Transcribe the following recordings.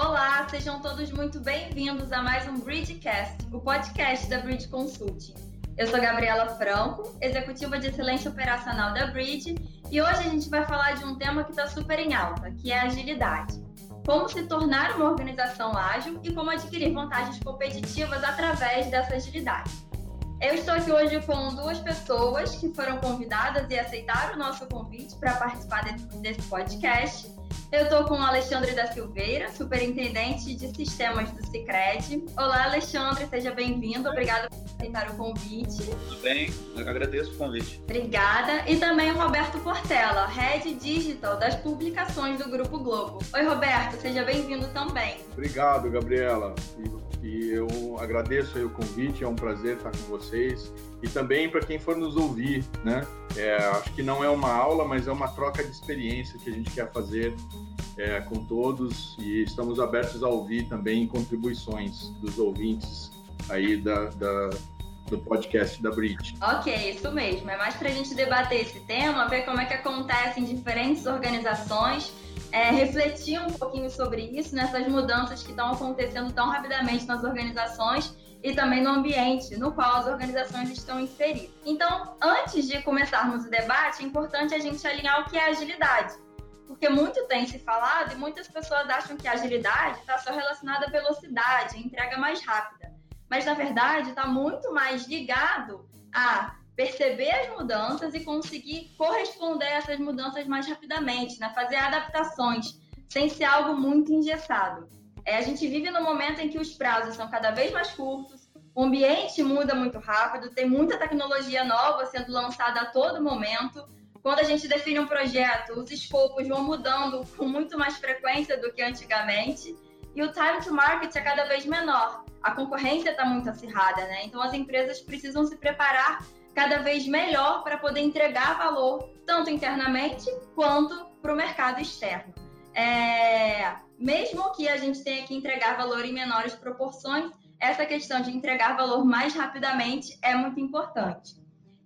Olá, sejam todos muito bem-vindos a mais um Bridgecast, o podcast da Bridge Consulting. Eu sou Gabriela Franco, executiva de excelência operacional da Bridge, e hoje a gente vai falar de um tema que está super em alta, que é agilidade. Como se tornar uma organização ágil e como adquirir vantagens competitivas através dessa agilidade. Eu estou aqui hoje com duas pessoas que foram convidadas e aceitaram o nosso convite para participar desse podcast. Eu estou com o Alexandre da Silveira, superintendente de sistemas do Cicred. Olá, Alexandre, seja bem-vindo. Obrigada por aceitar o convite. Tudo bem, eu agradeço o convite. Obrigada. E também o Roberto Portela, Head Digital das publicações do Grupo Globo. Oi, Roberto, seja bem-vindo também. Obrigado, Gabriela. E eu agradeço o convite, é um prazer estar com vocês. E também para quem for nos ouvir, né? É, acho que não é uma aula, mas é uma troca de experiência que a gente quer fazer é, com todos e estamos abertos a ouvir também contribuições dos ouvintes aí da, da do podcast da Brit. Ok, isso mesmo. É mais para a gente debater esse tema, ver como é que acontece em diferentes organizações é, refletir um pouquinho sobre isso, nessas mudanças que estão acontecendo tão rapidamente nas organizações e também no ambiente no qual as organizações estão inseridas. Então, antes de começarmos o debate, é importante a gente alinhar o que é agilidade. Porque muito tem se falado e muitas pessoas acham que agilidade está só relacionada à velocidade, entrega mais rápida. Mas, na verdade, está muito mais ligado a perceber as mudanças e conseguir corresponder a essas mudanças mais rapidamente, né? fazer adaptações, sem ser algo muito engessado. É, a gente vive num momento em que os prazos são cada vez mais curtos, o ambiente muda muito rápido, tem muita tecnologia nova sendo lançada a todo momento. Quando a gente define um projeto, os escopos vão mudando com muito mais frequência do que antigamente e o time to market é cada vez menor. A concorrência está muito acirrada, né? Então as empresas precisam se preparar cada vez melhor para poder entregar valor, tanto internamente quanto para o mercado externo. É, mesmo que a gente tenha que entregar valor em menores proporções, essa questão de entregar valor mais rapidamente é muito importante.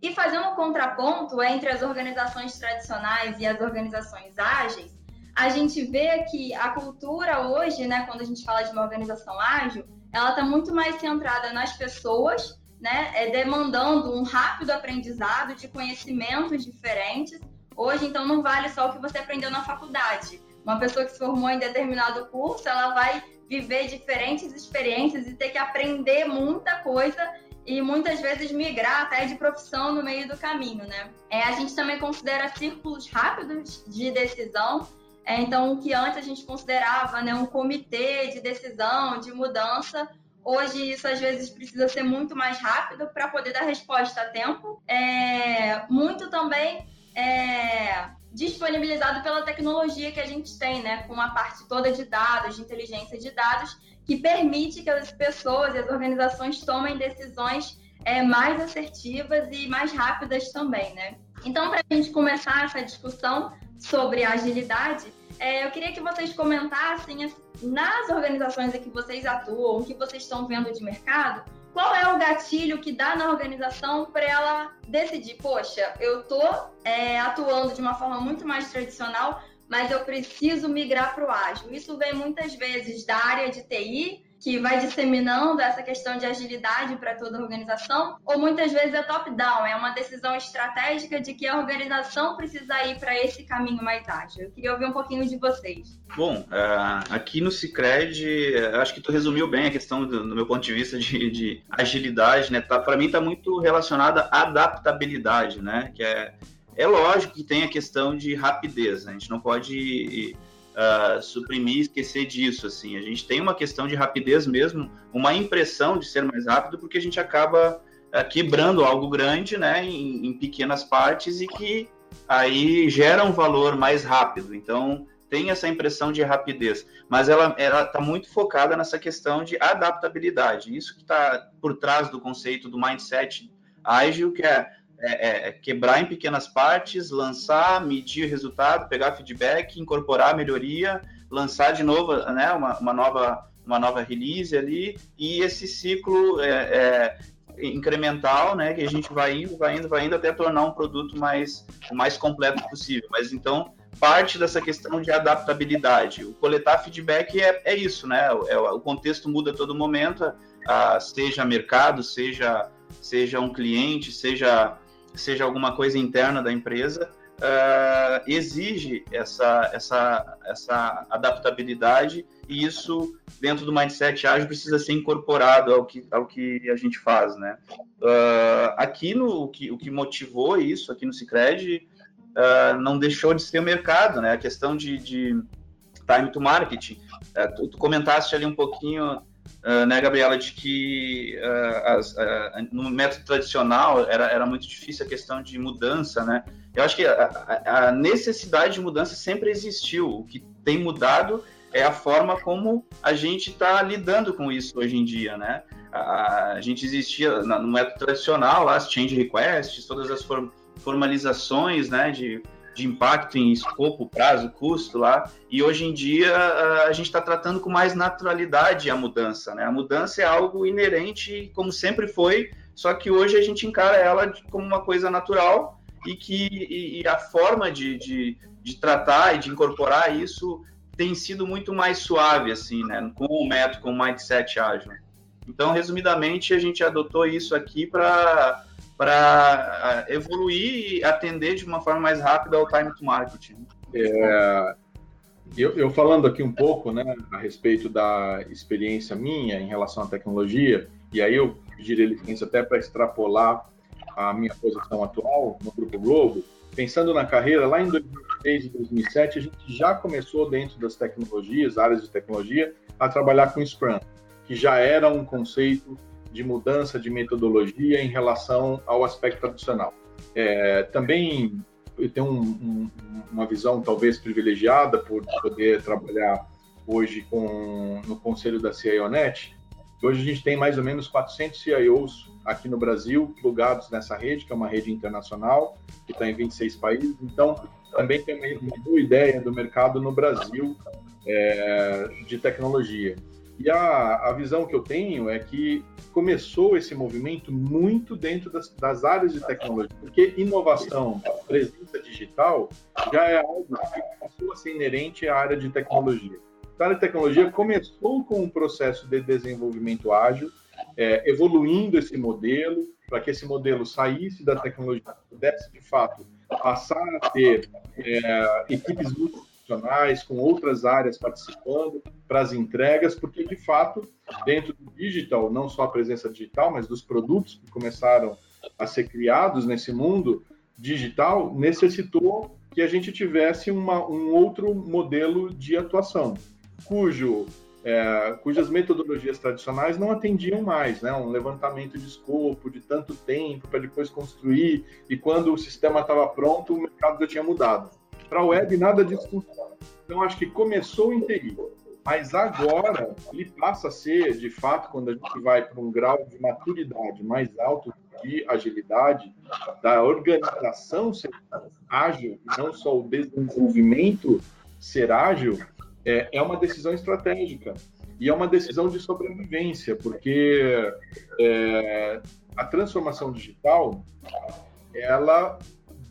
E fazendo um contraponto entre as organizações tradicionais e as organizações ágeis, a gente vê que a cultura hoje, né, quando a gente fala de uma organização ágil, ela está muito mais centrada nas pessoas né, é demandando um rápido aprendizado de conhecimentos diferentes. Hoje, então, não vale só o que você aprendeu na faculdade. Uma pessoa que se formou em determinado curso, ela vai viver diferentes experiências e ter que aprender muita coisa e muitas vezes migrar até de profissão no meio do caminho, né? É, a gente também considera círculos rápidos de decisão. É, então, o que antes a gente considerava né, um comitê de decisão, de mudança, Hoje isso às vezes precisa ser muito mais rápido para poder dar resposta a tempo. É, muito também é, disponibilizado pela tecnologia que a gente tem, né? Com a parte toda de dados, de inteligência de dados, que permite que as pessoas e as organizações tomem decisões é, mais assertivas e mais rápidas também, né? Então, para a gente começar essa discussão sobre agilidade, é, eu queria que vocês comentassem nas organizações em que vocês atuam, que vocês estão vendo de mercado, qual é o gatilho que dá na organização para ela decidir, poxa, eu estou é, atuando de uma forma muito mais tradicional, mas eu preciso migrar para o ágil. Isso vem muitas vezes da área de TI, que vai disseminando essa questão de agilidade para toda a organização, ou muitas vezes é top-down, é uma decisão estratégica de que a organização precisa ir para esse caminho mais ágil. Eu queria ouvir um pouquinho de vocês. Bom, é, aqui no Cicred, acho que tu resumiu bem a questão do, do meu ponto de vista de, de agilidade, né? Tá, para mim está muito relacionada à adaptabilidade, né? Que é, é lógico que tem a questão de rapidez, né? a gente não pode uh, suprimir esquecer disso. Assim, a gente tem uma questão de rapidez mesmo, uma impressão de ser mais rápido, porque a gente acaba uh, quebrando algo grande, né, em, em, pequenas partes e que aí gera um valor mais rápido. Então tem essa impressão de rapidez, mas ela está muito focada nessa questão de adaptabilidade. Isso que está por trás do conceito do mindset ágil, que é é, é, é, quebrar em pequenas partes, lançar, medir o resultado, pegar feedback, incorporar a melhoria, lançar de novo né, uma, uma nova, uma nova release ali, e esse ciclo é, é, incremental, né, que a gente vai indo, vai indo, vai indo até tornar um produto mais, o mais completo possível. Mas então, parte dessa questão de adaptabilidade. O coletar feedback é, é isso, né? É, o contexto muda a todo momento, a, seja mercado, seja, seja um cliente, seja, seja alguma coisa interna da empresa, uh, exige essa, essa, essa adaptabilidade e isso, dentro do mindset ágil, precisa ser incorporado ao que, ao que a gente faz, né? Uh, aqui no, o que, o que motivou isso, aqui no Cicred, uh, não deixou de ser o mercado, né? A questão de, de time to marketing. Uh, tu, tu, comentaste ali um pouquinho, uh, né, Gabriela, de que as, no método tradicional era, era muito difícil a questão de mudança, né? Eu acho que a, a necessidade de mudança sempre existiu. O que tem mudado é a forma como a gente está lidando com isso hoje em dia, né? A, a gente existia no método tradicional, lá, as change requests, todas as formas formalizações né, de, de impacto em escopo, prazo, custo lá, e hoje em dia a gente está tratando com mais naturalidade a mudança. Né? A mudança é algo inerente, como sempre foi, só que hoje a gente encara ela como uma coisa natural e que e, e a forma de, de, de, tratar e de incorporar isso tem sido muito mais suave, assim, né? com o método, com o mindset ágil. Então, resumidamente, a gente adotou isso aqui para para evoluir e atender de uma forma mais rápida ao time to market. É, eu, eu, falando aqui um pouco né, a respeito da experiência minha em relação à tecnologia, e aí eu pediria licença até para extrapolar a minha posição atual no Grupo Globo, pensando na carreira, lá em 2006 e 2007, a gente já começou dentro das tecnologias, áreas de tecnologia, a trabalhar com Scrum, que já era um conceito de mudança de metodologia em relação ao aspecto tradicional. É, também eu tenho um, um, uma visão talvez privilegiada por poder trabalhar hoje com, no conselho da CIONET. Hoje a gente tem mais ou menos 400 CIOs aqui no Brasil plugados nessa rede, que é uma rede internacional, que está em 26 países. Então, também tem uma boa ideia do mercado no Brasil é, de tecnologia. E a, a visão que eu tenho é que começou esse movimento muito dentro das, das áreas de tecnologia, porque inovação, presença digital, já é algo que passou a ser inerente à área de tecnologia. A área de tecnologia começou com um processo de desenvolvimento ágil, é, evoluindo esse modelo, para que esse modelo saísse da tecnologia, pudesse de fato passar a ter é, equipes profissionais, com outras áreas participando para as entregas, porque de fato, dentro do digital, não só a presença digital, mas dos produtos que começaram a ser criados nesse mundo digital, necessitou que a gente tivesse uma, um outro modelo de atuação, cujo é, cujas metodologias tradicionais não atendiam mais, né? Um levantamento de escopo de tanto tempo para depois construir e quando o sistema estava pronto, o mercado já tinha mudado. Para a web, nada disso funciona. Então, acho que começou em TI, mas agora ele passa a ser, de fato, quando a gente vai para um grau de maturidade mais alto de agilidade, da organização ser ágil, não só o desenvolvimento ser ágil, é, é uma decisão estratégica. E é uma decisão de sobrevivência, porque é, a transformação digital, ela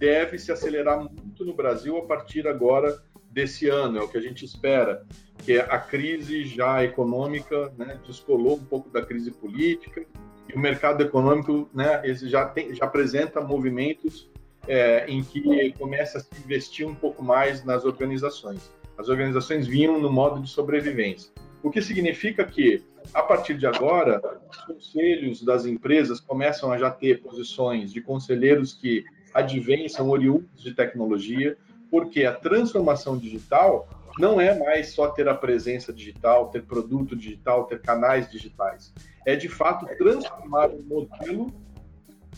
deve se acelerar muito no Brasil a partir agora desse ano, é o que a gente espera, que a crise já econômica né, descolou um pouco da crise política e o mercado econômico né, já, tem, já apresenta movimentos é, em que começa a se investir um pouco mais nas organizações. As organizações vinham no modo de sobrevivência, o que significa que a partir de agora, os conselhos das empresas começam a já ter posições de conselheiros que advêm, são oriundos de tecnologia, porque a transformação digital não é mais só ter a presença digital, ter produto digital, ter canais digitais. É, de fato, transformar o modelo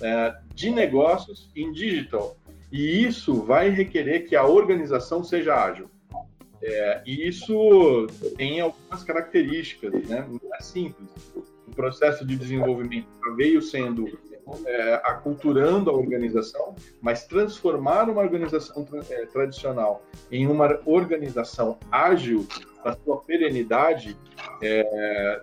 é, de negócios em digital. E isso vai requerer que a organização seja ágil. É, e isso tem algumas características, né? Não é simples. O processo de desenvolvimento veio sendo é, aculturando a organização, mas transformar uma organização tra é, tradicional em uma organização ágil para sua perenidade é,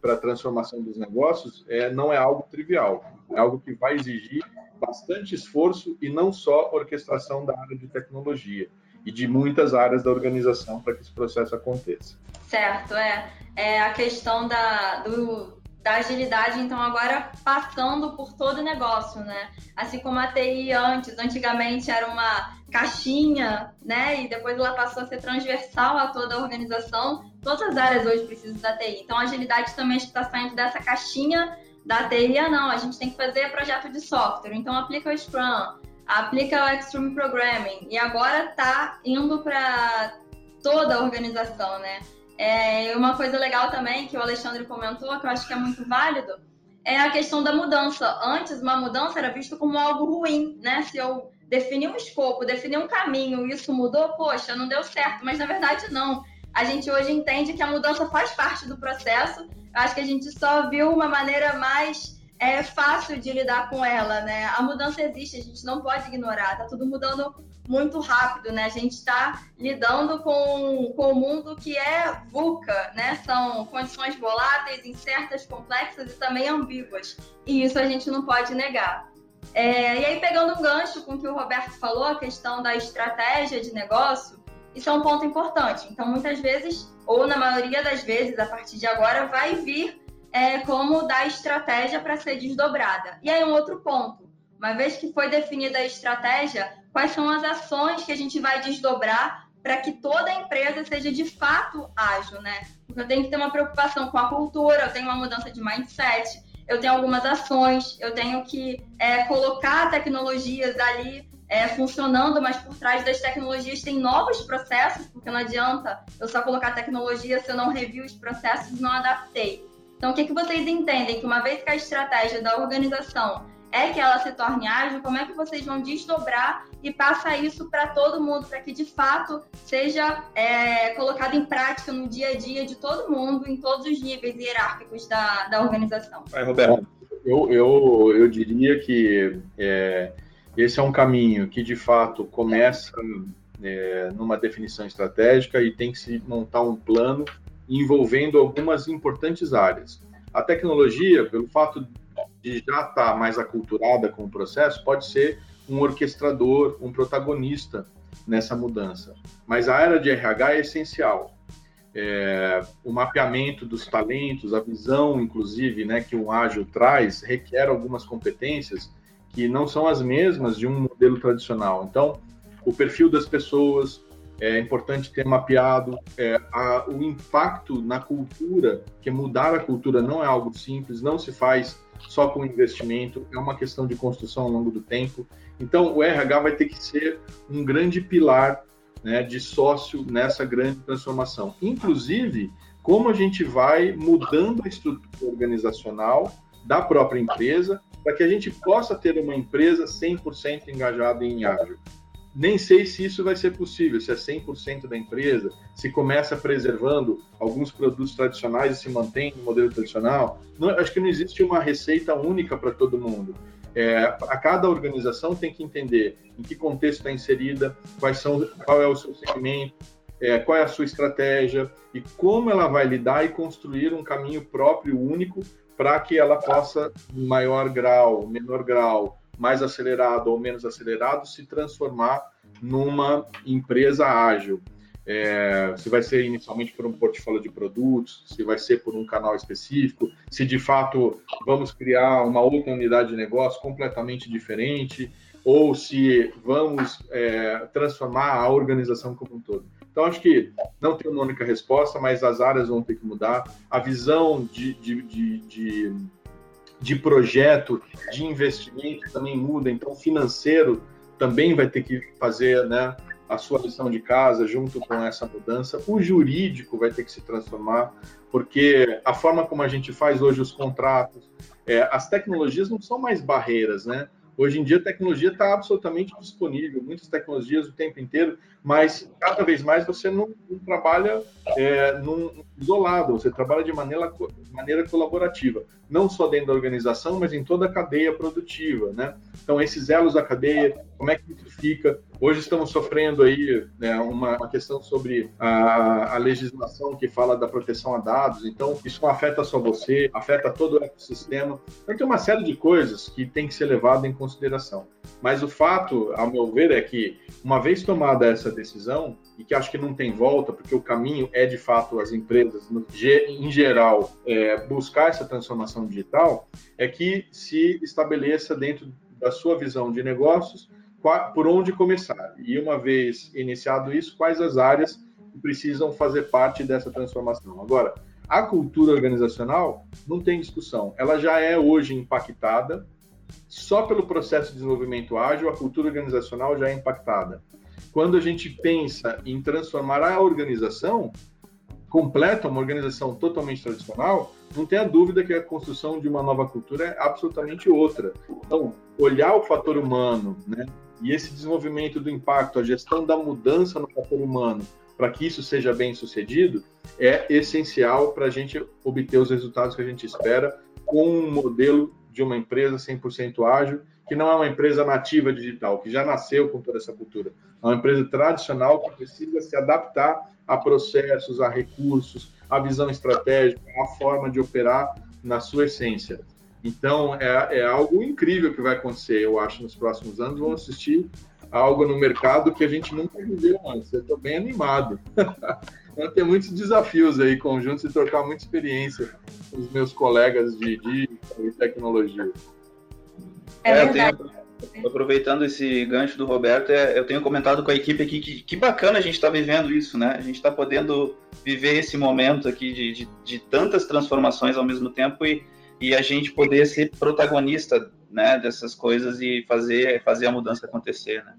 para a transformação dos negócios é, não é algo trivial. É algo que vai exigir bastante esforço e não só orquestração da área de tecnologia. e de muitas áreas da organização para que esse processo aconteça. Certo, é. É a questão da, do, da agilidade, então, agora passando por todo o negócio, né? Assim como a TI antes, antigamente era uma caixinha, né? E depois ela passou a ser transversal a toda a organização. Todas as áreas hoje precisam da TI. Então, a agilidade também está saindo dessa caixinha da TI. Ah, não, a gente tem que fazer projeto de software. Então, aplica o Scrum, aplica o Extreme Programming. E agora está indo para toda a organização, né? É, uma coisa legal também que o Alexandre comentou, que eu acho que é muito válido, é a questão da mudança. Antes, uma mudança era visto como algo ruim, né? Se eu definir um escopo, definir um caminho, isso mudou, poxa, não deu certo. Mas na verdade, não. A gente hoje entende que a mudança faz parte do processo. Eu acho que a gente só viu uma maneira mais é fácil de lidar com ela, né? A mudança existe, a gente não pode ignorar. Tá tudo mudando muito rápido, né? A gente está lidando com, com o mundo que é VUCA, né? São condições voláteis, incertas, complexas e também ambíguas. E isso a gente não pode negar. É, e aí, pegando um gancho com o que o Roberto falou, a questão da estratégia de negócio, isso é um ponto importante. Então, muitas vezes, ou na maioria das vezes, a partir de agora, vai vir é, como dar estratégia para ser desdobrada. E aí, um outro ponto. Uma vez que foi definida a estratégia, quais são as ações que a gente vai desdobrar para que toda a empresa seja de fato ágil, né? Porque eu tenho que ter uma preocupação com a cultura, eu tenho uma mudança de mindset, eu tenho algumas ações, eu tenho que é, colocar tecnologias ali é, funcionando, mas por trás das tecnologias tem novos processos, porque não adianta eu só colocar tecnologia se eu não revi os processos e não adaptei. Então, o que, que vocês entendem? Que uma vez que a estratégia da organização é que ela se torne ágil, como é que vocês vão desdobrar e passar isso para todo mundo, para que de fato seja é, colocado em prática no dia a dia de todo mundo, em todos os níveis hierárquicos da, da organização? Vai, Roberto. Eu, eu, eu diria que é, esse é um caminho que de fato começa é, numa definição estratégica e tem que se montar um plano envolvendo algumas importantes áreas. A tecnologia, pelo fato de já estar tá mais aculturada com o processo, pode ser um orquestrador, um protagonista nessa mudança. Mas a era de RH é essencial. É, o mapeamento dos talentos, a visão, inclusive, né, que um ágil traz, requer algumas competências que não são as mesmas de um modelo tradicional. Então, o perfil das pessoas, é importante ter mapeado é, a, o impacto na cultura, que mudar a cultura não é algo simples, não se faz só com investimento, é uma questão de construção ao longo do tempo. Então, o RH vai ter que ser um grande pilar né, de sócio nessa grande transformação. Inclusive, como a gente vai mudando a estrutura organizacional da própria empresa para que a gente possa ter uma empresa 100% engajada em ágil nem sei se isso vai ser possível, se é 100% da empresa, se começa preservando alguns produtos tradicionais e se mantém no modelo tradicional. Não, acho que não existe uma receita única para todo mundo. É, a cada organização tem que entender em que contexto está inserida, quais são, qual é o seu segmento, é, qual é a sua estratégia e como ela vai lidar e construir um caminho próprio, único, para que ela possa, em maior grau, menor grau, mais acelerado ou menos acelerado, se transformar numa empresa ágil. É, se vai ser inicialmente por um portfólio de produtos, se vai ser por um canal específico, se de fato vamos criar uma outra unidade de negócio completamente diferente, ou se vamos é, transformar a organização como um todo. Então, acho que não tem uma única resposta, mas as áreas vão ter que mudar, a visão de, de, de, de de projeto, de investimento também muda, então financeiro também vai ter que fazer né, a sua lição de casa junto com essa mudança. O jurídico vai ter que se transformar, porque a forma como a gente faz hoje os contratos, é, as tecnologias não são mais barreiras, né? Hoje em dia a tecnologia está absolutamente disponível, muitas tecnologias o tempo inteiro, mas cada vez mais você não, não trabalha é, num, isolado, você trabalha de maneira, maneira colaborativa, não só dentro da organização, mas em toda a cadeia produtiva, né? Então, esses elos da cadeia, como é que isso fica? Hoje estamos sofrendo aí né, uma, uma, questão sobre a, a, legislação que fala da proteção a dados, então isso não afeta só você, afeta todo o ecossistema. Então tem uma série de coisas que tem que ser levado em consideração. Mas o fato, ao meu ver, é que uma vez tomada essa decisão, e que acho que não tem volta, porque o caminho é de fato as empresas, em geral, é, buscar essa transformação digital, é que se estabeleça dentro da sua visão de negócios por onde começar. E uma vez iniciado isso, quais as áreas que precisam fazer parte dessa transformação. Agora, a cultura organizacional não tem discussão, ela já é hoje impactada só pelo processo de desenvolvimento ágil, a cultura organizacional já é impactada. Quando a gente pensa em transformar a organização completa, uma organização totalmente tradicional, não tenha dúvida que a construção de uma nova cultura é absolutamente outra. Então, olhar o fator humano, né, e esse desenvolvimento do impacto, a gestão da mudança no fator humano, para que isso seja bem sucedido, é essencial para a gente obter os resultados que a gente espera com um modelo de uma empresa 100% ágil, que não é uma empresa nativa digital, que já nasceu com toda essa cultura. É uma empresa tradicional que precisa se adaptar a processos, a recursos, a visão estratégica, a forma de operar na sua essência. Então, é, é algo incrível que vai acontecer, eu acho, nos próximos anos. Vamos assistir algo no mercado que a gente nunca viveu antes. Eu estou bem animado. Vai ter muitos desafios aí conjuntos e trocar muita experiência com os meus colegas de, de, de tecnologia. É, é tenho, aproveitando esse gancho do Roberto, é, eu tenho comentado com a equipe aqui que, que bacana a gente está vivendo isso, né? A gente está podendo viver esse momento aqui de, de, de, tantas transformações ao mesmo tempo e, e a gente poder ser protagonista né, dessas coisas e fazer, fazer a mudança acontecer, né?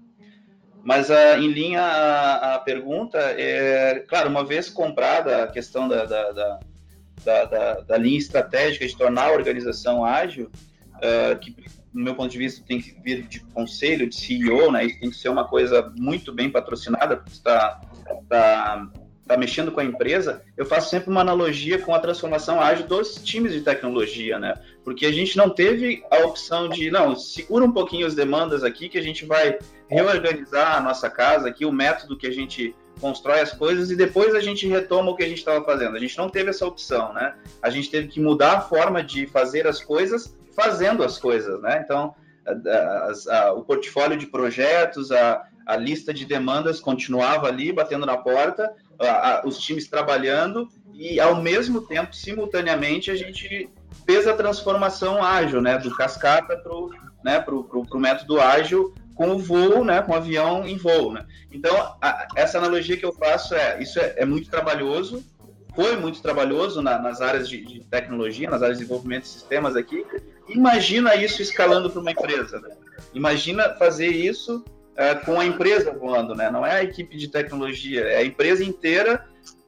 Mas a, ah, em linha a, a, pergunta, é, claro, uma vez comprada a questão da, da, da, da, da linha estratégica de tornar a organização ágil, uh, que no meu ponto de vista tem que vir de conselho, de CEO, né? Isso tem que ser uma coisa muito bem patrocinada, porque está tá, tá mexendo com a empresa, eu faço sempre uma analogia com a transformação ágil dos times de tecnologia, né? Porque a gente não teve a opção de, não, segura um pouquinho as demandas aqui que a gente vai reorganizar a nossa casa aqui, o método que a gente constrói as coisas e depois a gente retoma o que a gente estava fazendo. A gente não teve essa opção, né? A gente teve que mudar a forma de fazer as coisas fazendo as coisas, né? Então, a, a, o portfólio de projetos, a, a lista de demandas continuava ali, batendo na porta, os times trabalhando e, ao mesmo tempo, simultaneamente, a gente fez a transformação ágil, né? Do cascata para o né, pro, pro, pro método ágil com o voo, né, com o avião em voo, né? Então, a, essa analogia que eu faço é, isso é, é muito trabalhoso, foi muito trabalhoso na, nas áreas de, de, tecnologia, nas áreas de desenvolvimento de sistemas aqui. Imagina isso escalando para uma empresa. Né? Imagina fazer isso é, com a empresa voando, né? Não é a equipe de tecnologia, é a empresa inteira.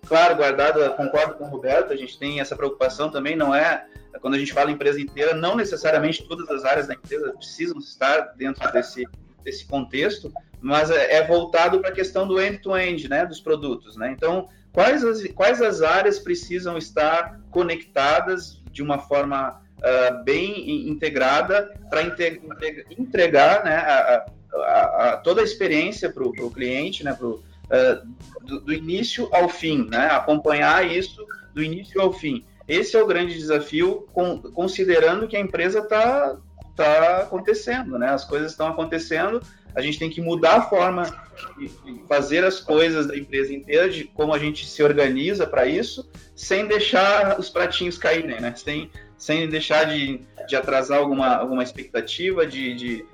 Claro, guardada, concordo com o Roberto, a gente tem essa preocupação também, não é quando a gente fala empresa inteira, não necessariamente todas as áreas da empresa precisam estar dentro desse desse contexto, mas é, é voltado para a questão do end-to-end, -end, né, dos produtos, né? Então, quais as, quais as áreas precisam estar conectadas de uma forma uh, bem integrada para entregar né, a, a, a, toda a experiência para o cliente, né, pro, uh, do, do, início ao fim, né, acompanhar isso do início ao fim. Esse é o grande desafio, com, considerando que a empresa está está acontecendo, né? As coisas estão acontecendo, a gente tem que mudar a forma de fazer as coisas da empresa inteira, de como a gente se organiza para isso, sem deixar os pratinhos caírem, né? Sem, sem deixar de, de atrasar alguma, alguma expectativa, de, de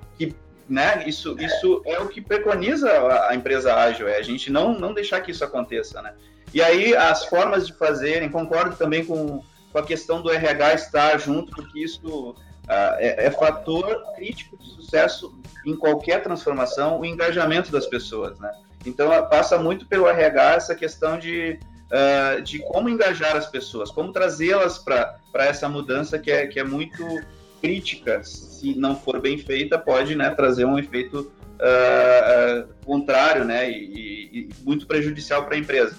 né? Isso, isso é o que preconiza a, empresa ágil, é a gente não, não deixar que isso aconteça, né? E aí as formas de fazerem, concordo também com, com a questão do RH estar junto, porque isso ah, é, é, fator crítico de sucesso em qualquer transformação o engajamento das pessoas, né? Então passa muito pelo RH essa questão de, uh, de como engajar as pessoas, como trazê-las para essa mudança que é, que é muito crítica, se não for bem feita, pode né, trazer um efeito uh, uh, contrário né, e, e, muito prejudicial para a empresa.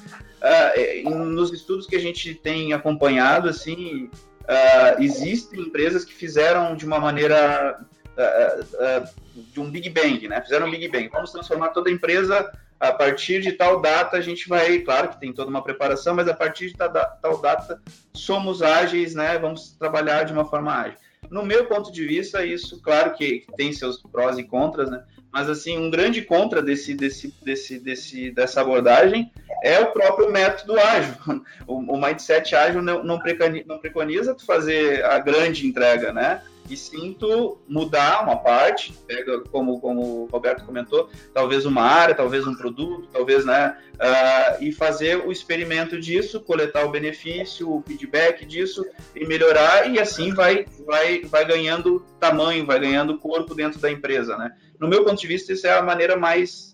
nos estudos que a gente tem acompanhado, assim, uh, existem empresas que fizeram de uma maneira uh, uh, de um Big Bang, né? Fizeram um Big Bang. Vamos transformar toda a empresa a partir de tal data a gente vai, claro que tem toda uma preparação, mas a partir de tal data somos ágeis, né? Vamos trabalhar de uma forma ágil. No meu ponto de vista, isso, claro que tem seus prós e contras, né? Mas assim, um grande contra desse, desse, desse, desse, dessa abordagem é o próprio método ágil. O, o mindset ágil não, não, preconiza, tu fazer a grande entrega, né? e sinto mudar uma parte, pega como, como o Roberto comentou, talvez uma área, talvez um produto, talvez, né, uh, e fazer o experimento disso, coletar o benefício, o feedback disso e melhorar e assim vai, vai, vai ganhando tamanho, vai ganhando corpo dentro da empresa, né. No meu ponto de vista, isso é a maneira mais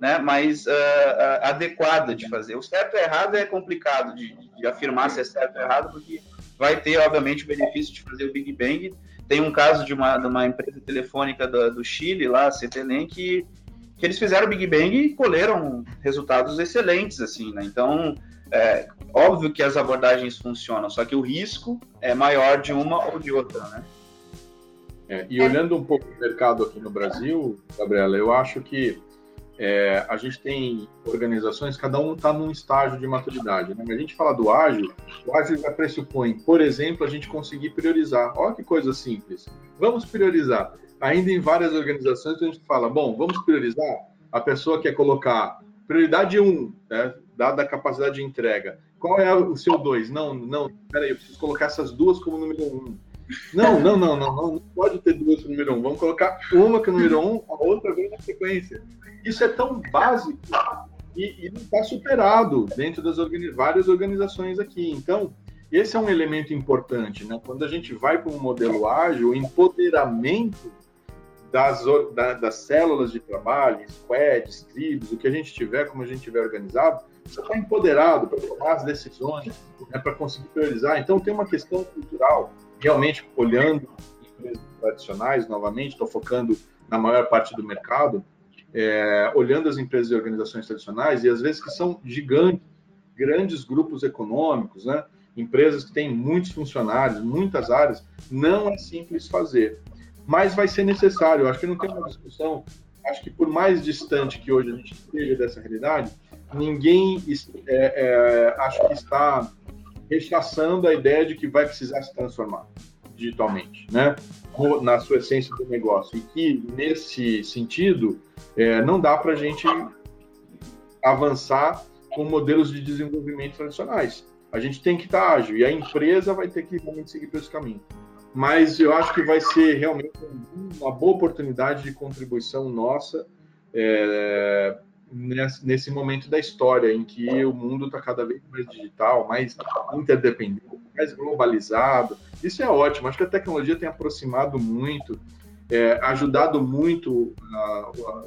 né, mais uh, uh, adequada de fazer. O certo e errado é complicado de, de afirmar se é certo ou errado, porque vai ter, obviamente, o benefício de fazer o Big Bang, tem um caso de uma, de uma empresa telefônica do, do Chile, lá, a CTLEN, que, que eles fizeram o Big Bang e colheram resultados excelentes, assim, né? Então, é óbvio que as abordagens funcionam, só que o risco é maior de uma ou de outra, né? É, e olhando um pouco o mercado aqui no Brasil, Gabriela, eu acho que é, a gente tem organizações, cada um está num estágio de maturidade. Né? A gente fala do ágil, o ágil já pressupõe, por exemplo, a gente conseguir priorizar. Olha que coisa simples. Vamos priorizar. Ainda em várias organizações a gente fala, bom, vamos priorizar. A pessoa quer colocar prioridade 1, um, né, dada a capacidade de entrega. Qual é o seu 2? Não, não, peraí, eu preciso colocar essas duas como número 1. Um. Não, não, não, não, não, pode ter duas como número 1. Um. Vamos colocar uma que é o número 1, um, a outra vem na sequência. Isso é tão básico e, e não está superado dentro das organi várias organizações aqui. Então, esse é um elemento importante. Né? Quando a gente vai para um modelo ágil, o empoderamento das, da, das células de trabalho, squads, tribos, o que a gente tiver, como a gente tiver organizado, você está empoderado para tomar as decisões, né, para conseguir priorizar. Então, tem uma questão cultural, realmente olhando empresas tradicionais, novamente, estou focando na maior parte do mercado, é, olhando as empresas e organizações tradicionais, e às vezes que são gigantes, grandes grupos econômicos, né? empresas que têm muitos funcionários, muitas áreas, não é simples fazer. Mas vai ser necessário, acho que não tem uma discussão, acho que por mais distante que hoje a gente esteja dessa realidade, ninguém é, é, acho que está rechaçando a ideia de que vai precisar se transformar digitalmente, né? Na sua essência do negócio. E que, nesse sentido, é, não dá para a gente avançar com modelos de desenvolvimento tradicionais. A gente tem que estar ágil e a empresa vai ter que realmente seguir por esse caminho. Mas eu acho que vai ser realmente uma boa oportunidade de contribuição nossa é, nesse momento da história em que o mundo está cada vez mais digital, mais interdependente, mais globalizado. Isso é ótimo. Acho que a tecnologia tem aproximado muito é, ajudado muito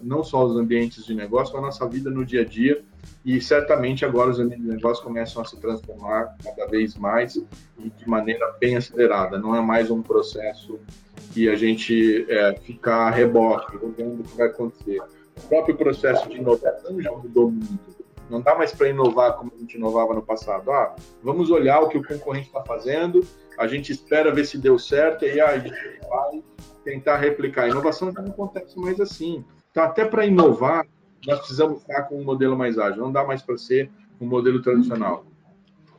não só os ambientes de negócio, mas a nossa vida no dia a dia. E certamente agora os ambientes de negócio começam a se transformar cada vez mais e de maneira bem acelerada. Não é mais um processo que a gente é, fica a reboque, vendo o que vai acontecer. O próprio processo de inovação já mudou muito. Não dá mais para inovar como a gente inovava no passado. Ah, vamos olhar o que o concorrente está fazendo, a gente espera ver se deu certo, e aí vai tentar replicar. A inovação já não acontece mais assim. Então, até para inovar, nós precisamos estar com um modelo mais ágil. Não dá mais para ser um modelo tradicional.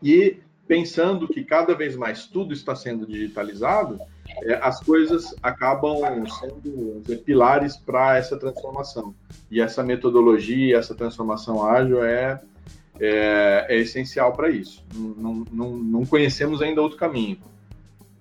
E pensando que cada vez mais tudo está sendo digitalizado, é, as coisas acabam sendo dizer, pilares para essa transformação. E essa metodologia, essa transformação ágil é, é, é essencial para isso. Não, não, não conhecemos ainda outro caminho.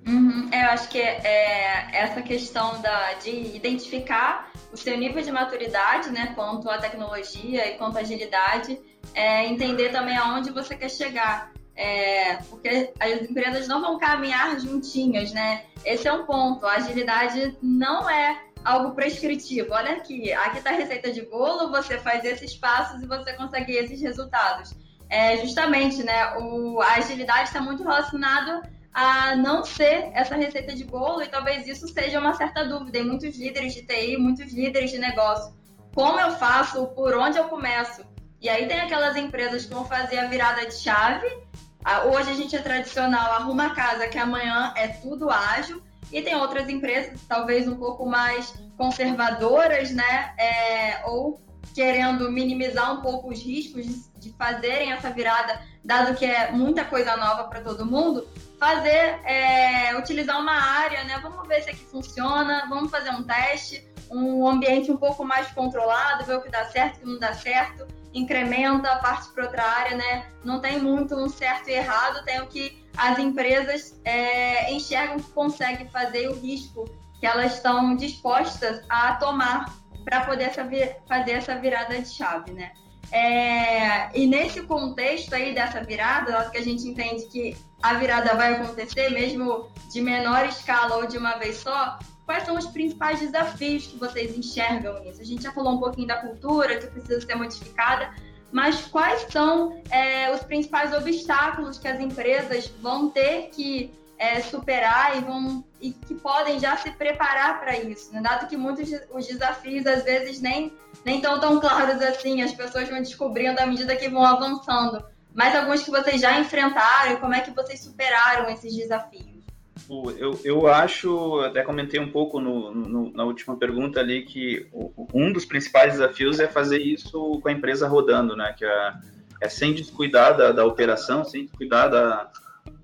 Uhum, eu acho que é, essa questão da, de identificar o seu nível de maturidade, né, quanto à tecnologia e quanto à agilidade, é, entender também aonde você quer chegar. É, porque as empresas não vão caminhar juntinhas, né? Esse é um ponto. A agilidade não é algo prescritivo. Olha aqui, aqui está a receita de bolo, você faz esses passos e você consegue esses resultados. É, justamente, né? O, a agilidade está muito relacionado a não ser essa receita de bolo e talvez isso seja uma certa dúvida em muitos líderes de TI, muitos líderes de negócio. Como eu faço? Por onde eu começo? E aí tem aquelas empresas que vão fazer a virada de chave. Hoje a gente é tradicional, arruma a casa que amanhã é tudo ágil. E tem outras empresas, talvez um pouco mais conservadoras, né? É, ou querendo minimizar um pouco os riscos de, de fazerem essa virada, dado que é muita coisa nova para todo mundo, fazer, é, utilizar uma área, né? Vamos ver se aqui funciona, vamos fazer um teste, um ambiente um pouco mais controlado, ver o que dá certo, o que não dá certo, incrementa, parte para outra área, né? Não tem muito um certo e errado, tem o que as empresas é, enxergam que conseguem fazer o risco que elas estão dispostas a tomar para poder essa, fazer essa virada de chave, né? É, e nesse contexto aí dessa virada, que a gente entende que a virada vai acontecer, mesmo de menor escala ou de uma vez só, quais são os principais desafios que vocês enxergam nisso? A gente já falou um pouquinho da cultura que precisa ser modificada, mas quais são é, os principais obstáculos que as empresas vão ter que é, superar e, vão, e que podem já se preparar para isso, né? dado que muitos os desafios às vezes nem nem tão tão claros assim, as pessoas vão descobrindo à medida que vão avançando. Mas alguns que vocês já enfrentaram, como é que vocês superaram esses desafios? Eu, eu acho, até comentei um pouco no, no, na última pergunta ali, que um dos principais desafios é fazer isso com a empresa rodando, né? Que é, é sem descuidar da, da operação, sem descuidar da,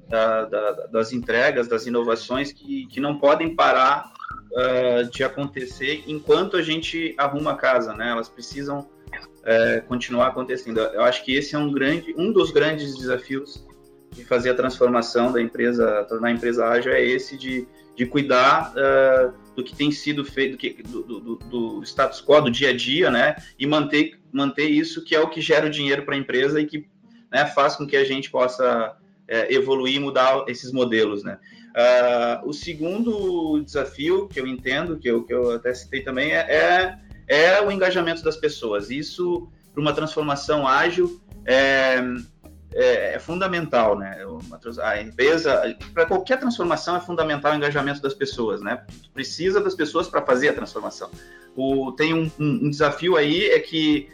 da, da, das entregas, das inovações que, que não podem parar uh, de acontecer enquanto a gente arruma a casa, né? Elas precisam uh, continuar acontecendo. Eu acho que esse é um grande, um dos grandes desafios de fazer a transformação da empresa, tornar a empresa ágil, é esse de, de cuidar uh, do que tem sido feito, do, do, do, do, status quo, do dia a dia, né? E manter, manter isso que é o que gera o dinheiro para a empresa e que né, faz com que a gente possa é, evoluir e mudar esses modelos, né? Uh, o segundo desafio que eu entendo, que eu, que eu até citei também, é, é, é o engajamento das pessoas. Isso, para uma transformação ágil, é, é, é, fundamental, né? A empresa, para qualquer transformação, é fundamental o engajamento das pessoas, né? Precisa das pessoas para fazer a transformação. O, tem um, um, um desafio aí, é que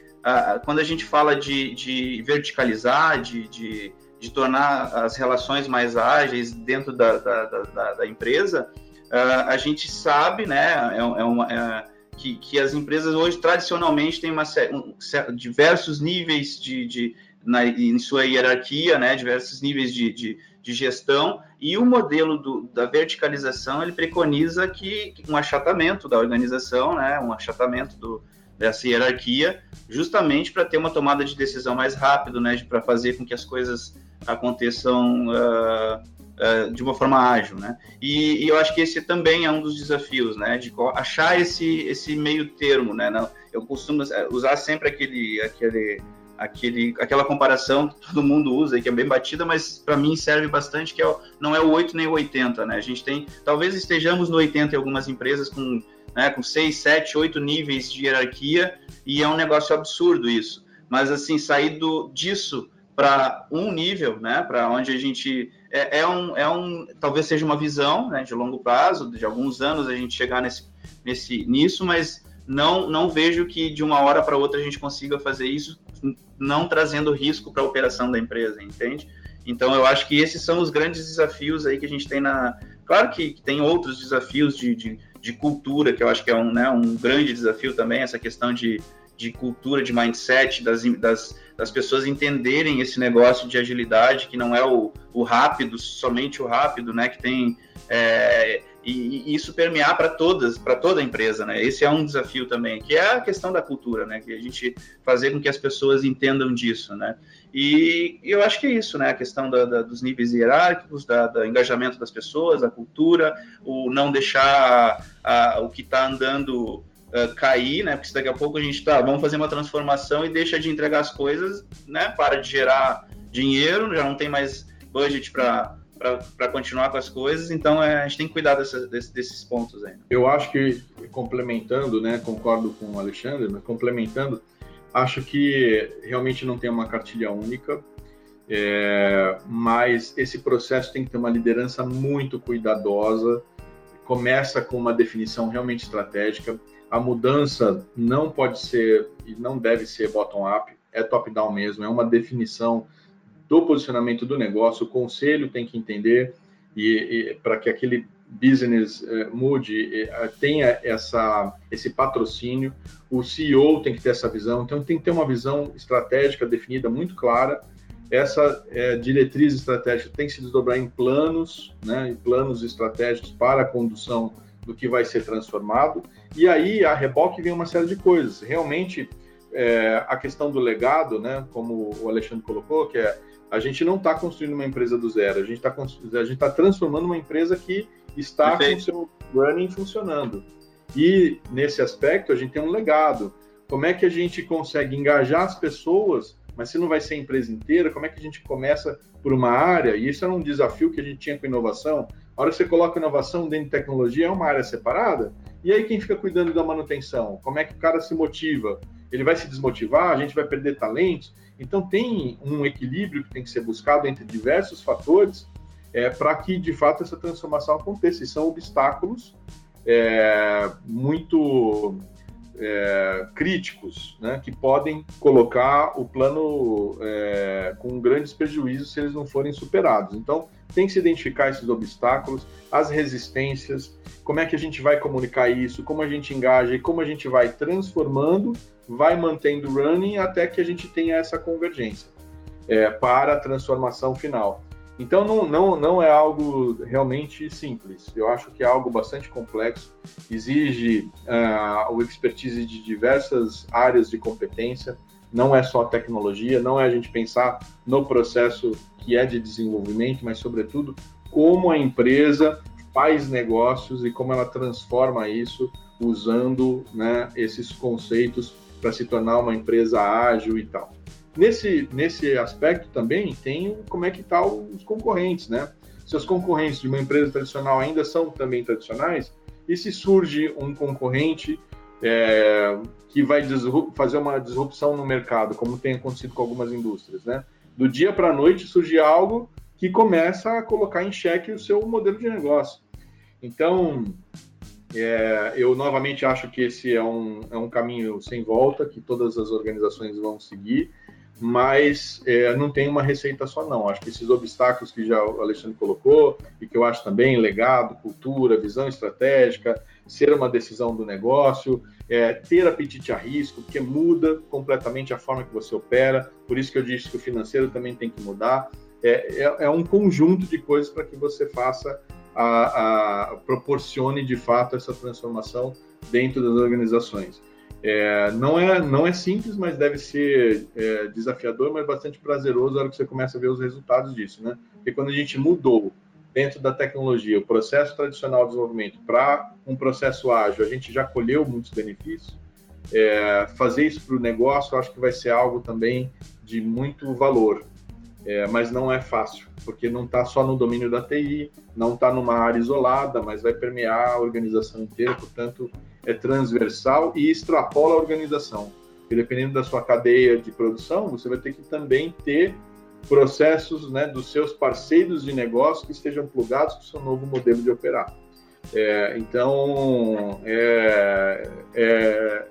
quando a gente fala de, de verticalizar, de, de de tornar as relações mais ágeis dentro da, da, da, da empresa, a gente sabe, né, é, é uma, é, que, que as empresas hoje tradicionalmente têm uma, um, diversos níveis de na, em sua hierarquia, né, diversos níveis de, de, de gestão, e o modelo do, da verticalização ele preconiza que um achatamento da organização, né, um achatamento do, dessa hierarquia, justamente para ter uma tomada de decisão mais rápido, né, para fazer com que as coisas aconteçam uh, uh, de uma forma ágil, né? E, e, eu acho que esse também é um dos desafios, né? De achar esse, esse meio termo, né? Não, eu costumo usar sempre aquele, aquele, aquele, aquela comparação que todo mundo usa e que é bem batida, mas para mim serve bastante, que é, não é o 8 nem o 80, né? A gente tem, talvez estejamos no 80 em algumas empresas com, né, com 6, 7, 8 níveis de hierarquia e é um negócio absurdo isso. Mas assim, sair do, disso para um nível, né, para onde a gente é, é, um, é um, talvez seja uma visão né, de longo prazo, de alguns anos a gente chegar nesse, nesse nisso, mas não não vejo que de uma hora para outra a gente consiga fazer isso, não trazendo risco para a operação da empresa, entende? Então eu acho que esses são os grandes desafios aí que a gente tem na, claro que, tem outros desafios de, de, de, cultura que eu acho que é um, né, um grande desafio também essa questão de, de cultura, de mindset das, das das pessoas entenderem esse negócio de agilidade, que não é o, o rápido, somente o rápido, né? Que tem. É, e, e, isso permear para todas, para toda a empresa, né? Esse é um desafio também, que é a questão da cultura, né? Que a gente fazer com que as pessoas entendam disso, né? E, e eu acho que é isso, né? A questão da, da, dos níveis hierárquicos, da, do engajamento das pessoas, a cultura, o não deixar a, o que está andando uh, cair, né? Porque daqui a pouco a gente tá, vamos fazer uma transformação e deixa de entregar as coisas, né? Para de gerar dinheiro, já não tem mais budget para para continuar com as coisas, então é, a gente tem que cuidar dessa, desse, desses pontos aí. Né? Eu acho que, complementando, né, concordo com o Alexandre, mas complementando, acho que realmente não tem uma cartilha única, é, mas esse processo tem que ter uma liderança muito cuidadosa, começa com uma definição realmente estratégica, a mudança não pode ser e não deve ser bottom-up, é top-down mesmo, é uma definição do posicionamento do negócio, o conselho tem que entender e, e para que aquele business uh, mude, uh, tenha essa, esse patrocínio, o CEO tem que ter essa visão, então tem que ter uma visão estratégica definida muito clara. Essa é, diretriz estratégica tem que se desdobrar em planos, né, em planos estratégicos para a condução do que vai ser transformado. E aí, a reboque vem uma série de coisas. Realmente, a questão do legado, né, como o Alexandre colocou, que é a gente não está construindo uma empresa do zero, a gente está a gente tá transformando uma empresa que está Perfeito. com seu running funcionando. E nesse aspecto a gente tem um legado. Como é que a gente consegue engajar as pessoas, mas se não vai ser a empresa inteira, como é que a gente começa por uma área? E isso era um desafio que a gente tinha com inovação. A hora que você coloca inovação dentro de tecnologia, é uma área separada. E aí quem fica cuidando da manutenção? Como é que o cara se motiva? Ele vai se desmotivar? A gente vai perder talentos? Então tem um equilíbrio que tem que ser buscado entre diversos fatores é, para que de fato essa transformação aconteça. E são obstáculos é, muito é, críticos, né, que podem colocar o plano é, com grandes prejuízos se eles não forem superados. Então, tem que se identificar esses obstáculos, as resistências, como é que a gente vai comunicar isso, como a gente engaja e como a gente vai transformando, vai mantendo running até que a gente tenha essa convergência é, para a transformação final. Então não, não, não é algo realmente simples. Eu acho que é algo bastante complexo, exige uh, o expertise de diversas áreas de competência. Não é só tecnologia, não é a gente pensar no processo que é de desenvolvimento, mas sobretudo como a empresa faz negócios e como ela transforma isso usando né, esses conceitos para se tornar uma empresa ágil e tal. Nesse, nesse aspecto também tem como é que estão tá os concorrentes, né? Se os concorrentes de uma empresa tradicional ainda são também tradicionais, e se surge um concorrente é, que vai fazer uma disrupção no mercado, como tem acontecido com algumas indústrias, né? Do dia para a noite surge algo que começa a colocar em xeque o seu modelo de negócio. Então, é, eu novamente acho que esse é um, é um caminho sem volta, que todas as organizações vão seguir, mas é, não tem uma receita só não. Acho que esses obstáculos que já o Alexandre colocou e que eu acho também legado, cultura, visão estratégica, ser uma decisão do negócio, é, ter apetite a risco, porque muda completamente a forma que você opera. Por isso que eu disse que o financeiro também tem que mudar. É, é, é um conjunto de coisas para que você faça a, a, proporcione de fato essa transformação dentro das organizações. É, não, é, não é simples, mas deve ser é, desafiador, mas bastante prazeroso na hora que você começa a ver os resultados disso, né? Porque quando a gente mudou dentro da tecnologia o processo tradicional de desenvolvimento para um processo ágil, a gente já colheu muitos benefícios. É, fazer isso para o negócio, eu acho que vai ser algo também de muito valor, é, mas não é fácil, porque não está só no domínio da TI, não está numa área isolada, mas vai permear a organização inteira, portanto, é transversal e extrapola a organização. E dependendo da sua cadeia de produção, você vai ter que também ter processos né, dos seus parceiros de negócio que estejam plugados com o seu novo modelo de operar. É, então, é, é,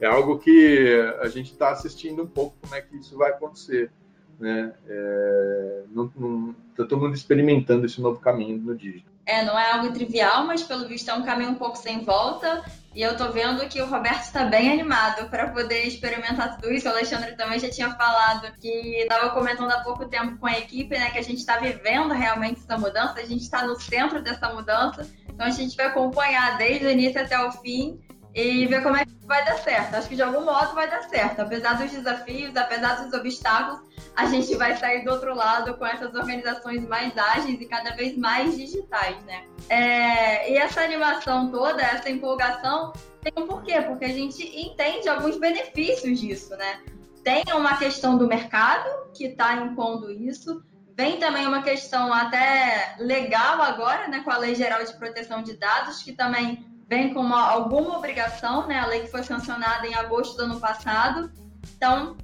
é, algo que a gente está assistindo um pouco como é que isso vai acontecer. Né? É, não, não, tá todo mundo experimentando esse novo caminho no digital. É, não é algo trivial, mas pelo visto é um caminho um pouco sem volta. E eu tô vendo que o Roberto está bem animado para poder experimentar tudo isso. O Alexandre também já tinha falado que estava comentando há pouco tempo com a equipe, né, que a gente está vivendo realmente essa mudança, a gente está no centro dessa mudança. Então a gente vai acompanhar desde o início até o fim e ver como é que vai dar certo. Acho que de algum modo vai dar certo. Apesar dos desafios, apesar dos obstáculos, a gente vai sair do outro lado com essas organizações mais ágeis e cada vez mais digitais, né? É, e essa animação toda, essa empolgação, tem um porquê, porque a gente entende alguns benefícios disso, né? Tem uma questão do mercado que está impondo isso, Vem também uma questão até legal agora, né, com a Lei Geral de Proteção de Dados, que também vem com uma, alguma obrigação, né? A lei que foi sancionada em agosto do ano passado. Então,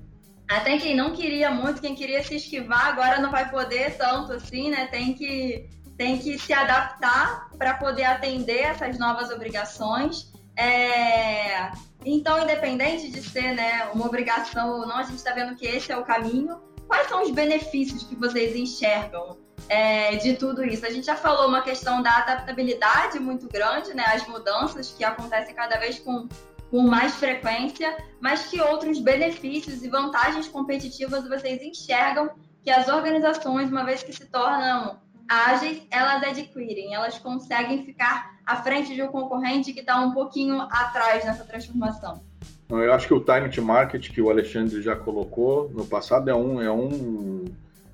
até quem não queria muito, quem queria se esquivar, agora não vai poder tanto assim, né? Tem que, tem que se adaptar para poder atender essas novas obrigações. É... Então, independente de ser né, uma obrigação ou não, a gente está vendo que esse é o caminho. Quais são os benefícios que vocês enxergam é, de tudo isso? A gente já falou uma questão da adaptabilidade muito grande, né? As mudanças que acontecem cada vez com, com mais frequência, mas que outros benefícios e vantagens competitivas vocês enxergam que as organizações, uma vez que se tornam ágeis, elas adquirem, elas conseguem ficar à frente de um concorrente que está um pouquinho atrás nessa transformação. Eu acho que o time to market que o Alexandre já colocou no passado é um é um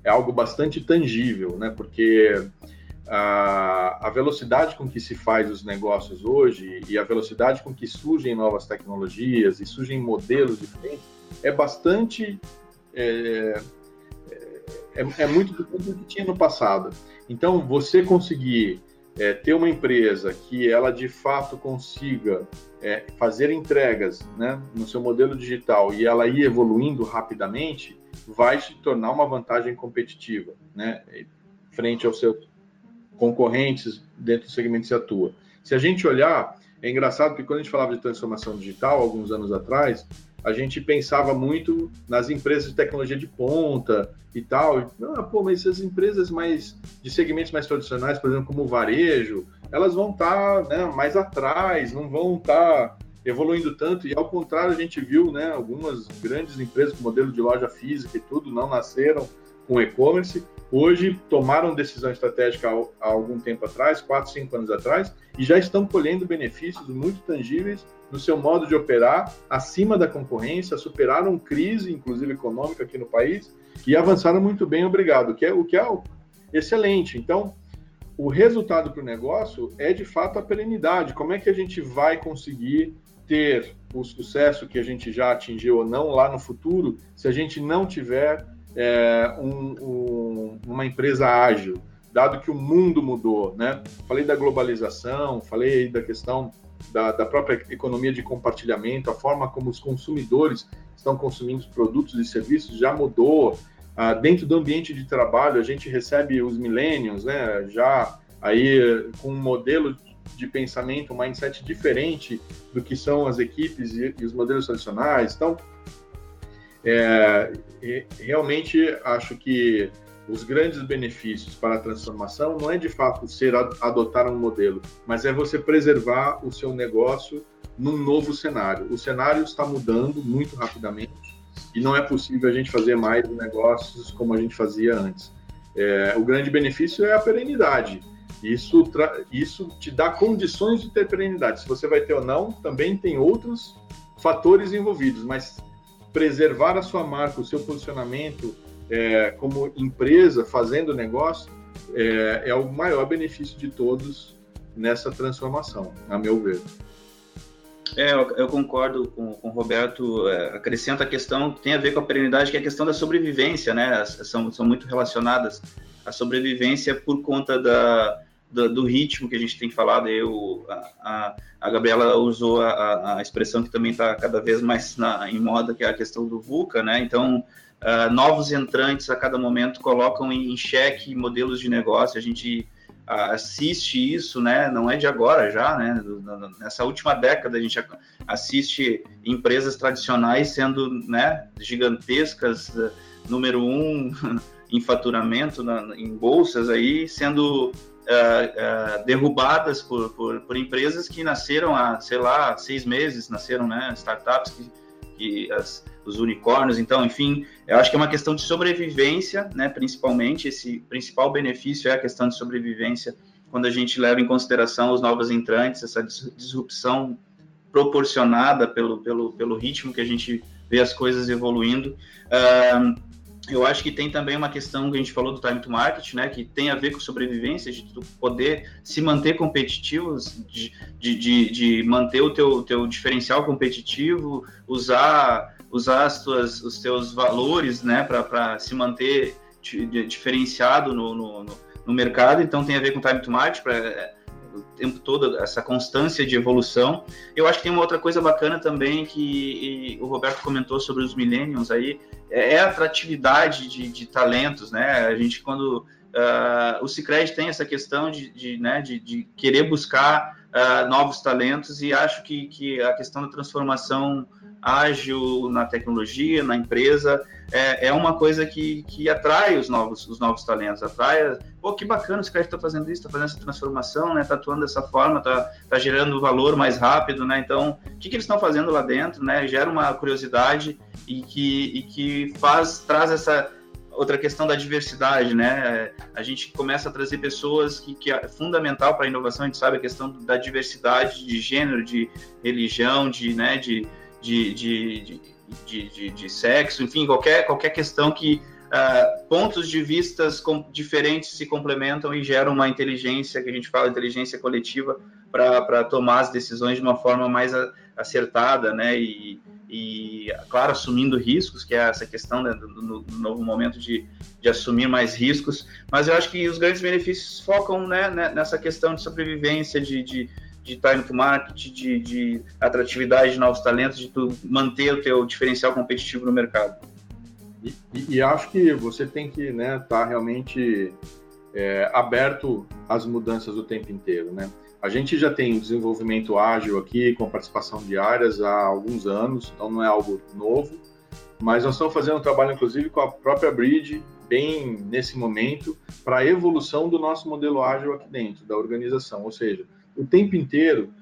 é algo bastante tangível, né? Porque a, a velocidade com que se faz os negócios hoje e a velocidade com que surgem novas tecnologias e surgem modelos diferentes é bastante é, é, é muito do que tinha no passado. Então, você conseguir é, ter uma empresa que ela de fato consiga é, fazer entregas né, no seu modelo digital e ela ir evoluindo rapidamente, vai se tornar uma vantagem competitiva, né, frente aos seus concorrentes dentro do segmento que se atua. Se a gente olhar, é engraçado porque quando a gente falava de transformação digital, alguns anos atrás, a gente pensava muito nas empresas de tecnologia de ponta e tal. Ah, pô, mas essas empresas mais de segmentos mais tradicionais, por exemplo, como o varejo, elas vão estar tá, né, mais atrás, não vão estar tá evoluindo tanto. E ao contrário, a gente viu né, algumas grandes empresas com modelo de loja física e tudo não nasceram com e-commerce. Hoje tomaram decisão estratégica há algum tempo atrás, quatro, cinco anos atrás, e já estão colhendo benefícios muito tangíveis no seu modo de operar acima da concorrência, superaram crise, inclusive econômica aqui no país, e avançaram muito bem, obrigado, que é, o que é excelente. Então, o resultado para o negócio é de fato a perenidade. Como é que a gente vai conseguir ter o sucesso que a gente já atingiu ou não lá no futuro se a gente não tiver é, um, um, uma empresa ágil, dado que o mundo mudou, né? Falei da globalização, falei da questão da, da, própria economia de compartilhamento, a forma como os consumidores estão consumindo os produtos e serviços já mudou. Ah, dentro do ambiente de trabalho, a gente recebe os millennials, né, já aí com um modelo de pensamento, um mindset diferente do que são as equipes e, e os modelos tradicionais. Então, é, realmente acho que os grandes benefícios para a transformação não é de fato ser adotar um modelo, mas é você preservar o seu negócio num novo cenário. O cenário está mudando muito rapidamente e não é possível a gente fazer mais negócios como a gente fazia antes. É, o grande benefício é a perenidade. Isso, isso te dá condições de ter perenidade. Se você vai ter ou não, também tem outros fatores envolvidos, mas preservar a sua marca, o seu posicionamento, é, como empresa fazendo negócio, é, é, o maior benefício de todos nessa transformação, a meu ver. É, eu, concordo com, com o Roberto. É, acrescenta a questão que tem a ver com a perenidade, que é a questão da sobrevivência, né? São, são muito relacionadas. A sobrevivência por conta da, do, do, ritmo que a gente tem falado. Eu, a, a Gabriela usou a, a expressão que também está cada vez mais na, em moda, que é a questão do VUCA, né? Então, Uh, novos entrantes a cada momento colocam em xeque modelos de negócio. A gente uh, assiste isso, né? Não é de agora já, né? Nessa última década a gente assiste empresas tradicionais sendo, né? Gigantescas, uh, número um em faturamento, na, em bolsas aí, sendo derrubadas por, por, por, empresas que nasceram há, sei lá, seis meses, nasceram, né? Startups que, que as os unicórnios. Então, enfim, eu acho que é uma questão de sobrevivência, né? Principalmente, esse principal benefício é a questão de sobrevivência quando a gente leva em consideração os novos entrantes, essa disrupção proporcionada pelo, pelo, pelo ritmo que a gente vê as coisas evoluindo. Uh, eu acho que tem também uma questão que a gente falou do time to market, né, que tem a ver com sobrevivência, de tu poder se manter competitivo, de, de, de manter o teu, teu diferencial competitivo, usar usar as tuas, os teus valores, né, para se manter diferenciado no, no, no, mercado. Então tem a ver com time to market, para é, o tempo todo essa constância de evolução. Eu acho que tem uma outra coisa bacana também que o Roberto comentou sobre os millennials aí, é, é a atratividade de, de talentos, né? A gente quando uh, o Cicred tem essa questão de, de, né, de, de querer buscar uh, novos talentos e acho que, que a questão da transformação ágil na tecnologia, na empresa, é, é uma coisa que, que atrai os novos, os novos talentos, atrai, pô, que bacana, esse cara está fazendo isso, está fazendo essa transformação, né, está atuando dessa forma, está tá gerando valor mais rápido, né, então, o que, que eles estão fazendo lá dentro, né, gera uma curiosidade e que, e que faz, traz essa, outra questão da diversidade, né? A gente começa a trazer pessoas que, que é fundamental para a inovação, a gente sabe a questão da diversidade de gênero, de religião, de, né, de, de, de, de, de, sexo, enfim, qualquer, qualquer questão que uh, pontos de vistas diferentes se complementam e geram uma inteligência, que a gente fala inteligência coletiva, para tomar as decisões de uma forma mais acertada, né? E, e, claro, assumindo riscos, que é essa questão né, do, do, novo momento de, de assumir mais riscos. Mas eu acho que os grandes benefícios focam né, né nessa questão de sobrevivência, de, de, de estar indo para o marketing, de, de atratividade de novos talentos, de tu manter o teu diferencial competitivo no mercado. E, e, e acho que você tem que estar né, tá realmente é, aberto às mudanças o tempo inteiro, né? A gente já tem desenvolvimento ágil aqui, com participação de áreas há alguns anos, então não é algo novo, mas nós estamos fazendo um trabalho, inclusive, com a própria Bridge, bem nesse momento, para a evolução do nosso modelo ágil aqui dentro da organização. Ou seja, o tempo inteiro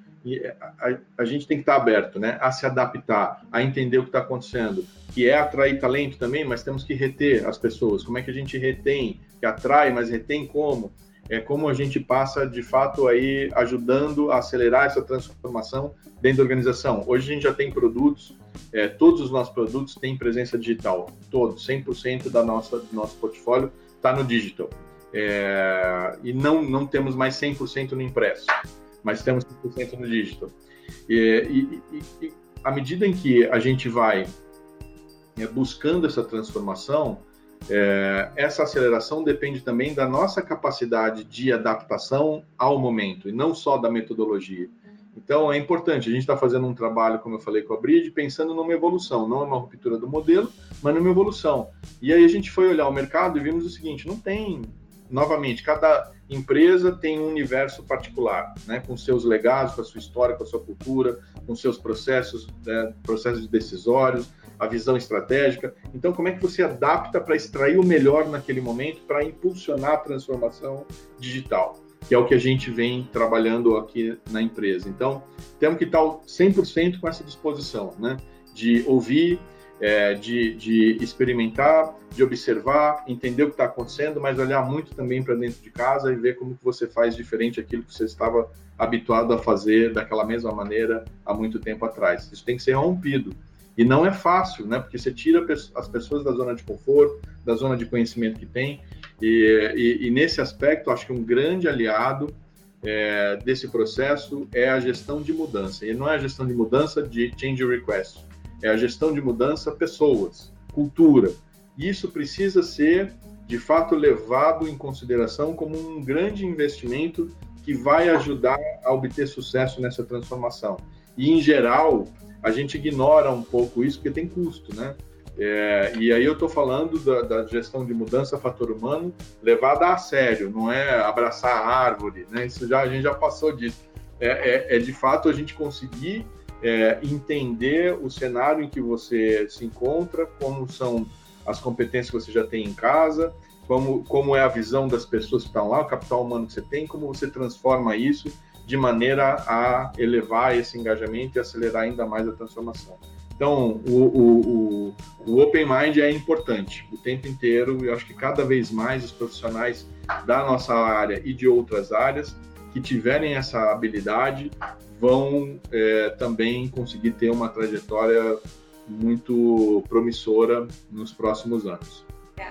a, a, gente tem que estar aberto né, a se adaptar, a entender o que está acontecendo, que é atrair talento também, mas temos que reter as pessoas. Como é que a gente retém, que atrai, mas retém como? é como a gente passa de fato aí ajudando a acelerar essa transformação dentro da organização. Hoje a gente já tem produtos, é, todos os nossos produtos têm presença digital, todos, 100% da nossa do nosso portfólio está no digital. É, e não não temos mais 100% no impresso, mas temos 100% no digital. E, e, e, à medida em que a gente vai é, buscando essa transformação, é, essa aceleração depende também da nossa capacidade de adaptação ao momento e não só da metodologia. Então é importante, a gente está fazendo um trabalho, como eu falei com a Bridge, pensando numa evolução, não uma ruptura do modelo, mas numa evolução. E aí a gente foi olhar o mercado e vimos o seguinte: não tem, novamente, cada empresa tem um universo particular, né, com seus legados, com a sua história, com a sua cultura, com seus processos, né, processos decisórios, a visão estratégica. Então, como é que você adapta para extrair o melhor naquele momento para impulsionar a transformação digital? Que é o que a gente vem trabalhando aqui na empresa. Então, temos que estar 100% com essa disposição, né? De ouvir, é, de, de, experimentar, de observar, entender o que está acontecendo, mas olhar muito também para dentro de casa e ver como que você faz diferente aquilo que você estava habituado a fazer daquela mesma maneira há muito tempo atrás. Isso tem que ser rompido. E não é fácil, né? Porque você tira as pessoas da zona de conforto, da zona de conhecimento que tem. E, e, e nesse aspecto, acho que um grande aliado é, desse processo é a gestão de mudança. E não é a gestão de mudança de change request, é a gestão de mudança pessoas, cultura. E isso precisa ser, de fato, levado em consideração como um grande investimento que vai ajudar a obter sucesso nessa transformação. E, em geral, a gente ignora um pouco isso porque tem custo, né? É, e aí eu estou falando da, da, gestão de mudança fator humano levada a sério, não é abraçar a árvore, né? Isso já a gente já passou disso. É, é, é de fato a gente conseguir é, entender o cenário em que você se encontra, como são as competências que você já tem em casa, como, como é a visão das pessoas que estão lá, o capital humano que você tem, como você transforma isso de maneira a elevar esse engajamento e acelerar ainda mais a transformação. Então, o, o, o, o Open Mind é importante o tempo inteiro, e eu acho que cada vez mais os profissionais da nossa área e de outras áreas que tiverem essa habilidade vão é, também conseguir ter uma trajetória muito promissora nos próximos anos.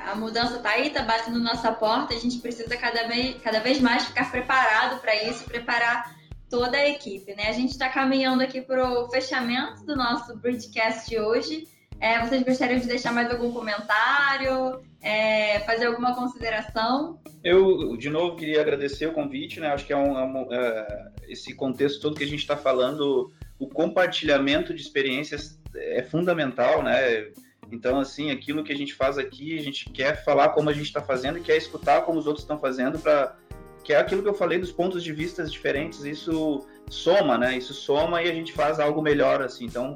A mudança está aí, está batendo nossa porta, a gente precisa cada vez, cada vez mais ficar preparado para isso, preparar toda a equipe, né? A gente está caminhando aqui para o fechamento do nosso Bridgecast de hoje. É, vocês gostariam de deixar mais algum comentário, é, fazer alguma consideração? Eu, de novo, queria agradecer o convite, né? Acho que é, um, é um é, esse contexto todo que a gente está falando, o compartilhamento de experiências é fundamental, né? Então, assim, aquilo que a gente faz aqui, a gente quer falar como a gente está fazendo e quer escutar como os outros estão fazendo para que é aquilo que eu falei dos pontos de vista diferentes, isso soma, né? Isso soma e a gente faz algo melhor, assim. Então,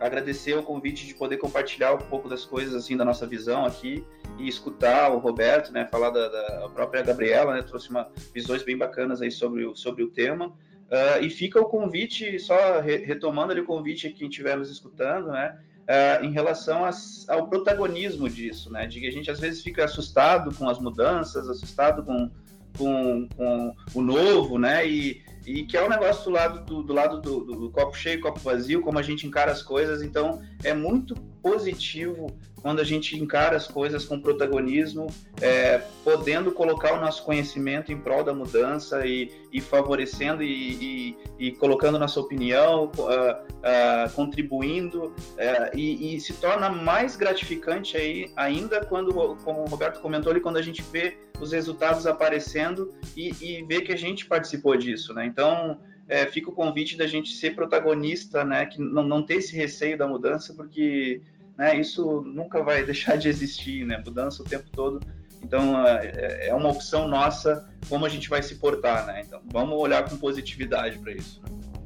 agradecer o convite de poder compartilhar um pouco das coisas assim da nossa visão aqui e escutar o Roberto, né, falar da, da própria Gabriela, né, trouxe uma visões bem bacanas aí sobre o, sobre o tema. Uh, e fica o convite, só re, retomando ali o convite a quem estiver nos escutando, né, uh, em relação ao protagonismo disso, né, de que a gente às vezes fica assustado com as mudanças, assustado com, com, com o novo, né, e e que é um negócio do lado do, do lado do, do, do, copo cheio, copo vazio, como a gente encara as coisas. Então, é muito positivo quando a gente encara as coisas com protagonismo, é, podendo colocar o nosso conhecimento em prol da mudança e, e favorecendo e, e, e, colocando nossa opinião, uh, uh, contribuindo, uh, e, se torna mais gratificante aí, ainda quando, como o Roberto comentou ali, quando a gente vê os resultados aparecendo e, vê que a gente participou disso, né? Então, é, fica o convite da gente ser protagonista, né? Que não, não ter esse receio da mudança, porque né, isso nunca vai deixar de existir, né? Mudança o tempo todo. Então, é, é uma opção nossa como a gente vai se portar, né? Então, vamos olhar com positividade para isso.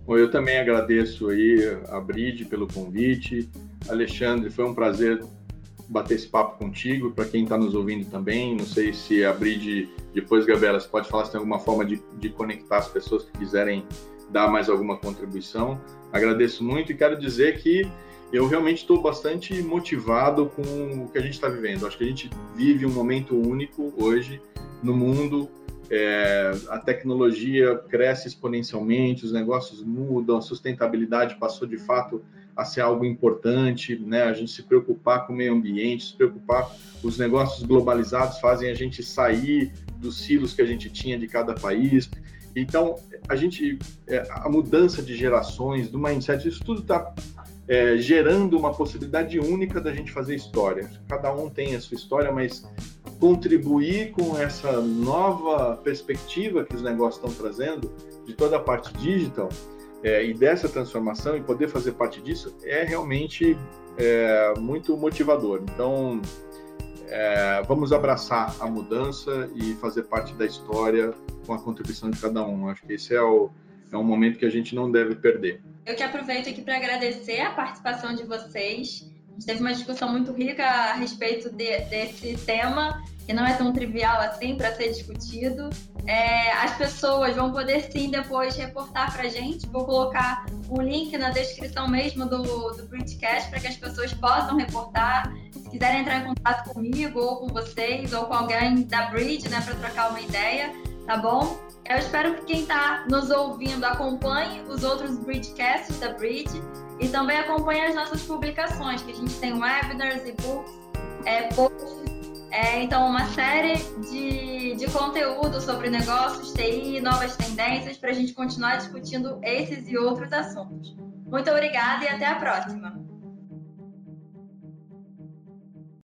Bom, eu também agradeço aí a Bride pelo convite. Alexandre, foi um prazer bater esse papo contigo. Para quem está nos ouvindo também, não sei se a Bride, depois, Gabriela, você pode falar se tem alguma forma de, de conectar as pessoas que quiserem dar mais alguma contribuição. Agradeço muito e quero dizer que eu realmente estou bastante motivado com o que a gente está vivendo. Acho que a gente vive um momento único hoje no mundo. É, a tecnologia cresce exponencialmente, os negócios mudam, a sustentabilidade passou de fato a ser algo importante, né? A gente se preocupar com o meio ambiente, se preocupar, os negócios globalizados fazem a gente sair dos silos que a gente tinha de cada país. Então, a gente, é, a mudança de gerações, do mindset, isso tudo está é, gerando uma possibilidade única da gente fazer história. Cada um tem a sua história, mas contribuir com essa nova perspectiva que os negócios estão trazendo, de toda a parte digital, é, e dessa transformação e poder fazer parte disso é realmente é, muito motivador. Então, é, vamos abraçar a mudança e fazer parte da história com a contribuição de cada um. Acho que esse é o, é um momento que a gente não deve perder. Eu que aproveito aqui para agradecer a participação de vocês. A gente teve uma discussão muito rica a respeito de, desse tema, que não é tão trivial assim para ser discutido. É, as pessoas vão poder sim depois reportar para a gente. Vou colocar o link na descrição mesmo do, do Printcast para que as pessoas possam reportar. Se quiserem entrar em contato comigo, ou com vocês, ou com alguém da Bridge, né, para trocar uma ideia, tá bom? Eu espero que quem está nos ouvindo acompanhe os outros Bridgecasts da Bridge e também acompanhe as nossas publicações, que a gente tem webinars, e-books, é, posts, é, então uma série de, de conteúdo sobre negócios, TI, novas tendências, para a gente continuar discutindo esses e outros assuntos. Muito obrigada e até a próxima!